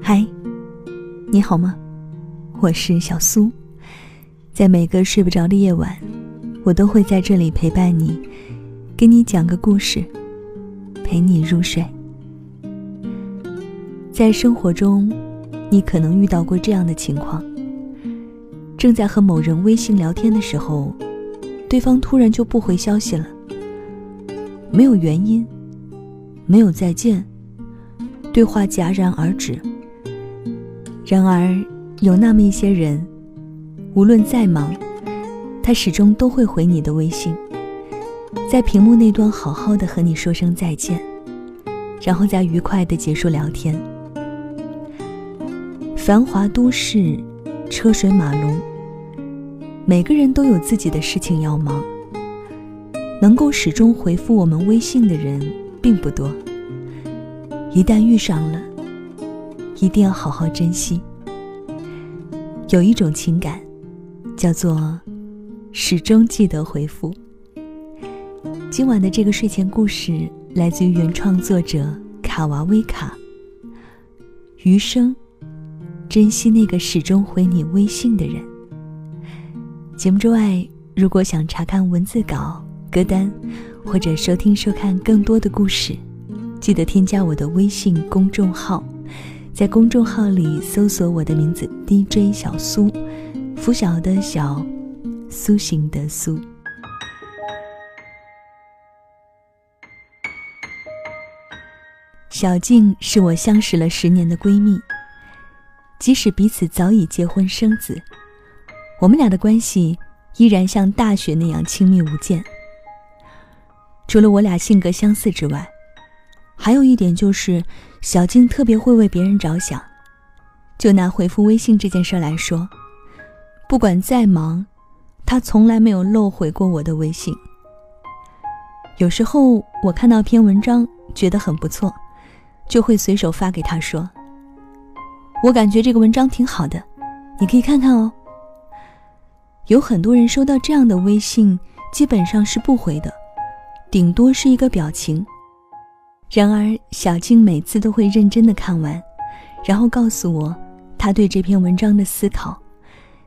嗨，你好吗？我是小苏，在每个睡不着的夜晚，我都会在这里陪伴你，给你讲个故事，陪你入睡。在生活中，你可能遇到过这样的情况：正在和某人微信聊天的时候，对方突然就不回消息了，没有原因，没有再见，对话戛然而止。然而。有那么一些人，无论再忙，他始终都会回你的微信，在屏幕那端好好的和你说声再见，然后再愉快的结束聊天。繁华都市，车水马龙，每个人都有自己的事情要忙，能够始终回复我们微信的人并不多。一旦遇上了，一定要好好珍惜。有一种情感，叫做始终记得回复。今晚的这个睡前故事来自于原创作者卡娃威卡。余生，珍惜那个始终回你微信的人。节目之外，如果想查看文字稿、歌单，或者收听收看更多的故事，记得添加我的微信公众号。在公众号里搜索我的名字 DJ 小苏，拂晓的小，苏醒的苏。小静是我相识了十年的闺蜜，即使彼此早已结婚生子，我们俩的关系依然像大学那样亲密无间。除了我俩性格相似之外，还有一点就是。小静特别会为别人着想，就拿回复微信这件事来说，不管再忙，她从来没有漏回过我的微信。有时候我看到篇文章觉得很不错，就会随手发给她说：“我感觉这个文章挺好的，你可以看看哦。”有很多人收到这样的微信，基本上是不回的，顶多是一个表情。然而，小静每次都会认真的看完，然后告诉我，她对这篇文章的思考，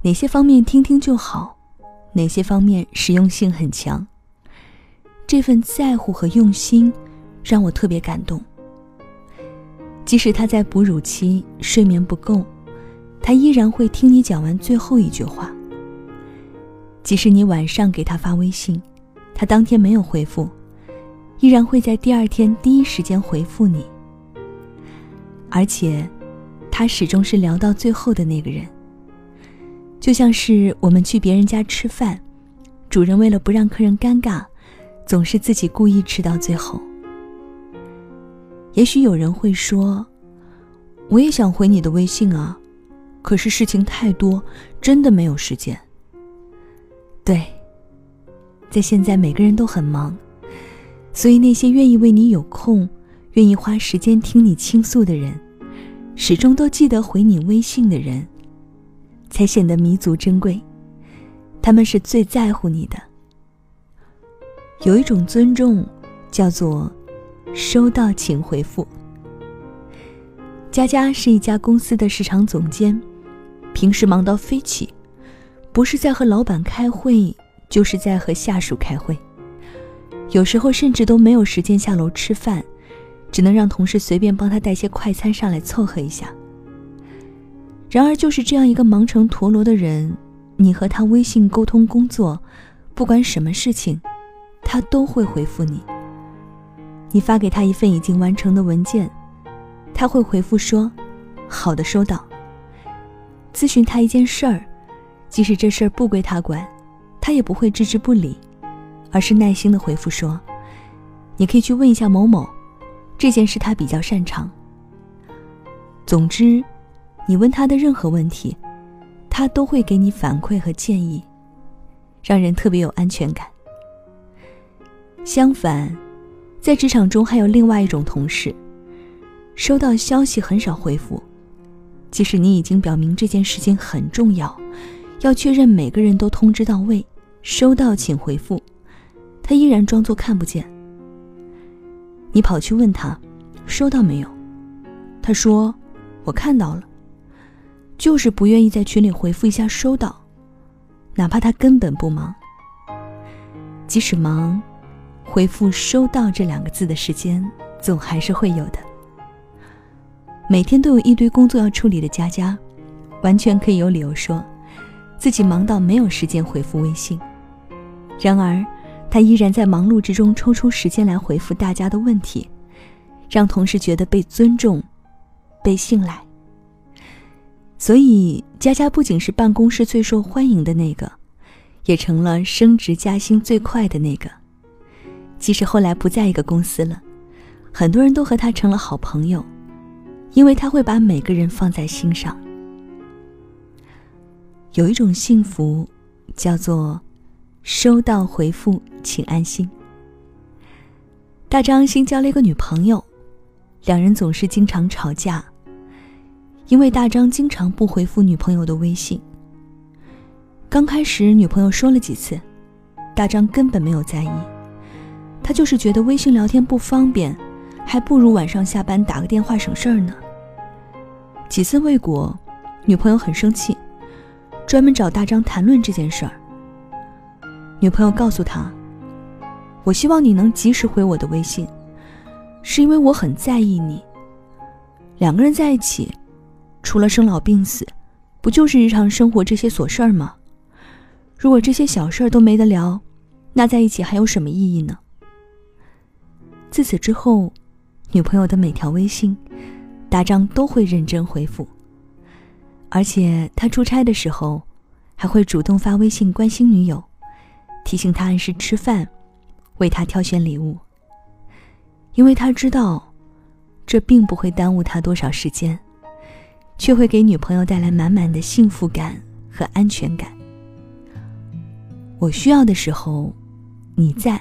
哪些方面听听就好，哪些方面实用性很强。这份在乎和用心，让我特别感动。即使她在哺乳期睡眠不够，她依然会听你讲完最后一句话。即使你晚上给她发微信，她当天没有回复。依然会在第二天第一时间回复你，而且，他始终是聊到最后的那个人。就像是我们去别人家吃饭，主人为了不让客人尴尬，总是自己故意吃到最后。也许有人会说：“我也想回你的微信啊，可是事情太多，真的没有时间。”对，在现在每个人都很忙。所以，那些愿意为你有空、愿意花时间听你倾诉的人，始终都记得回你微信的人，才显得弥足珍贵。他们是最在乎你的。有一种尊重，叫做“收到请回复”。佳佳是一家公司的市场总监，平时忙到飞起，不是在和老板开会，就是在和下属开会。有时候甚至都没有时间下楼吃饭，只能让同事随便帮他带些快餐上来凑合一下。然而，就是这样一个忙成陀螺的人，你和他微信沟通工作，不管什么事情，他都会回复你。你发给他一份已经完成的文件，他会回复说：“好的，收到。”咨询他一件事儿，即使这事儿不归他管，他也不会置之不理。而是耐心的回复说：“你可以去问一下某某，这件事他比较擅长。总之，你问他的任何问题，他都会给你反馈和建议，让人特别有安全感。相反，在职场中还有另外一种同事，收到消息很少回复，即使你已经表明这件事情很重要，要确认每个人都通知到位，收到请回复。”他依然装作看不见。你跑去问他，收到没有？他说：“我看到了，就是不愿意在群里回复一下收到，哪怕他根本不忙。即使忙，回复收到这两个字的时间总还是会有的。每天都有一堆工作要处理的佳佳，完全可以有理由说，自己忙到没有时间回复微信。然而，他依然在忙碌之中抽出时间来回复大家的问题，让同事觉得被尊重。”被信赖，所以佳佳不仅是办公室最受欢迎的那个，也成了升职加薪最快的那个。即使后来不在一个公司了，很多人都和他成了好朋友，因为他会把每个人放在心上。有一种幸福，叫做收到回复，请安心。大张新交了一个女朋友，两人总是经常吵架。因为大张经常不回复女朋友的微信。刚开始女朋友说了几次，大张根本没有在意，他就是觉得微信聊天不方便，还不如晚上下班打个电话省事儿呢。几次未果，女朋友很生气，专门找大张谈论这件事儿。女朋友告诉他：“我希望你能及时回我的微信，是因为我很在意你。两个人在一起。”除了生老病死，不就是日常生活这些琐事儿吗？如果这些小事儿都没得聊，那在一起还有什么意义呢？自此之后，女朋友的每条微信，大张都会认真回复，而且他出差的时候，还会主动发微信关心女友，提醒他按时吃饭，为他挑选礼物。因为他知道，这并不会耽误他多少时间。却会给女朋友带来满满的幸福感和安全感。我需要的时候，你在；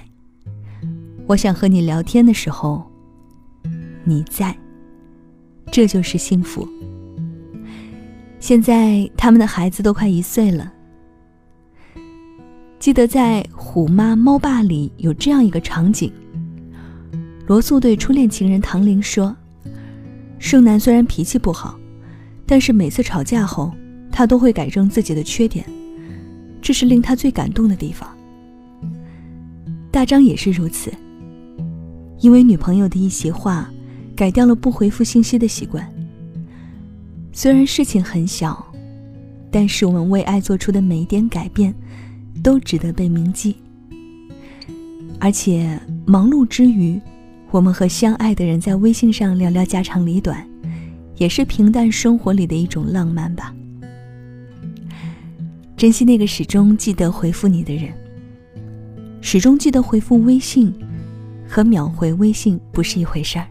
我想和你聊天的时候，你在。这就是幸福。现在他们的孩子都快一岁了。记得在《虎妈猫爸》里有这样一个场景：罗素对初恋情人唐玲说：“盛楠虽然脾气不好。”但是每次吵架后，他都会改正自己的缺点，这是令他最感动的地方。大张也是如此，因为女朋友的一席话，改掉了不回复信息的习惯。虽然事情很小，但是我们为爱做出的每一点改变，都值得被铭记。而且忙碌之余，我们和相爱的人在微信上聊聊家长里短。也是平淡生活里的一种浪漫吧。珍惜那个始终记得回复你的人。始终记得回复微信，和秒回微信不是一回事儿。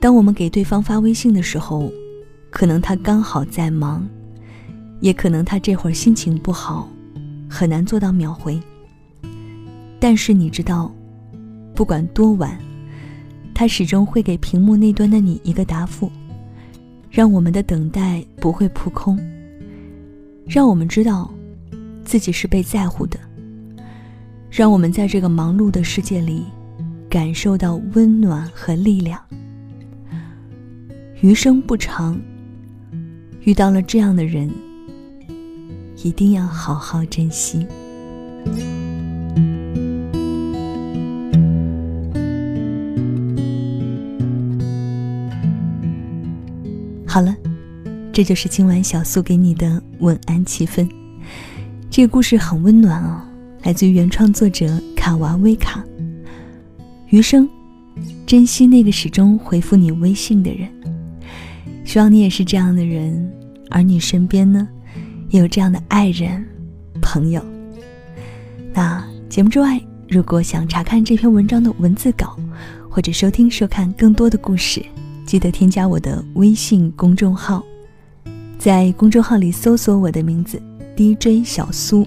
当我们给对方发微信的时候，可能他刚好在忙，也可能他这会儿心情不好，很难做到秒回。但是你知道，不管多晚。他始终会给屏幕那端的你一个答复，让我们的等待不会扑空，让我们知道自己是被在乎的，让我们在这个忙碌的世界里感受到温暖和力量。余生不长，遇到了这样的人，一定要好好珍惜。好了，这就是今晚小苏给你的晚安气氛。这个故事很温暖哦，来自于原创作者卡娃威卡。余生，珍惜那个始终回复你微信的人。希望你也是这样的人，而你身边呢，有这样的爱人、朋友。那节目之外，如果想查看这篇文章的文字稿，或者收听、收看更多的故事。记得添加我的微信公众号，在公众号里搜索我的名字 DJ 小苏，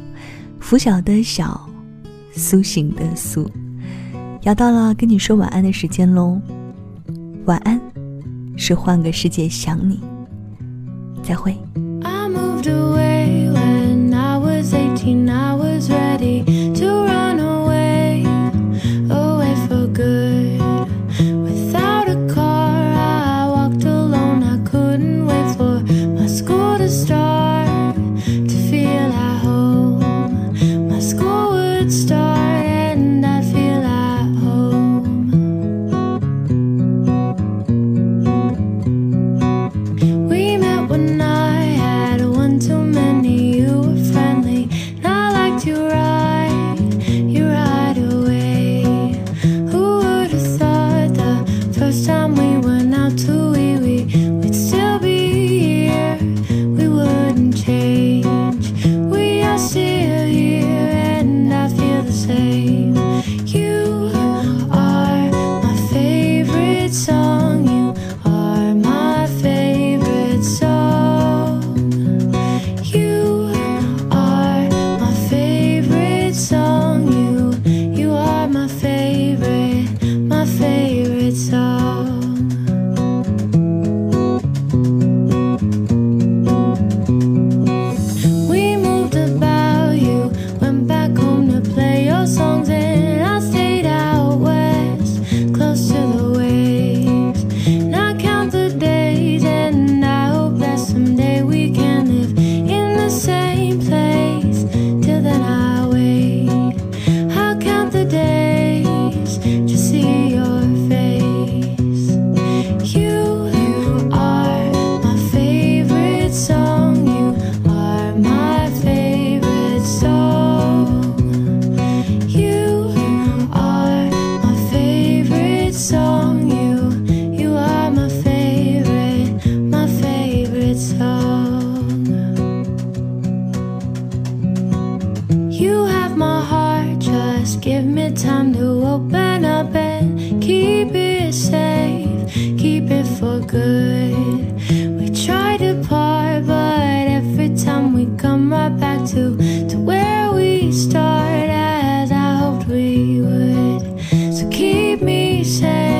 拂晓的小，苏醒的苏。要到了跟你说晚安的时间喽，晚安，是换个世界想你，再会。Good. We try to part, but every time we come right back to to where we started, as I hoped we would. So keep me safe.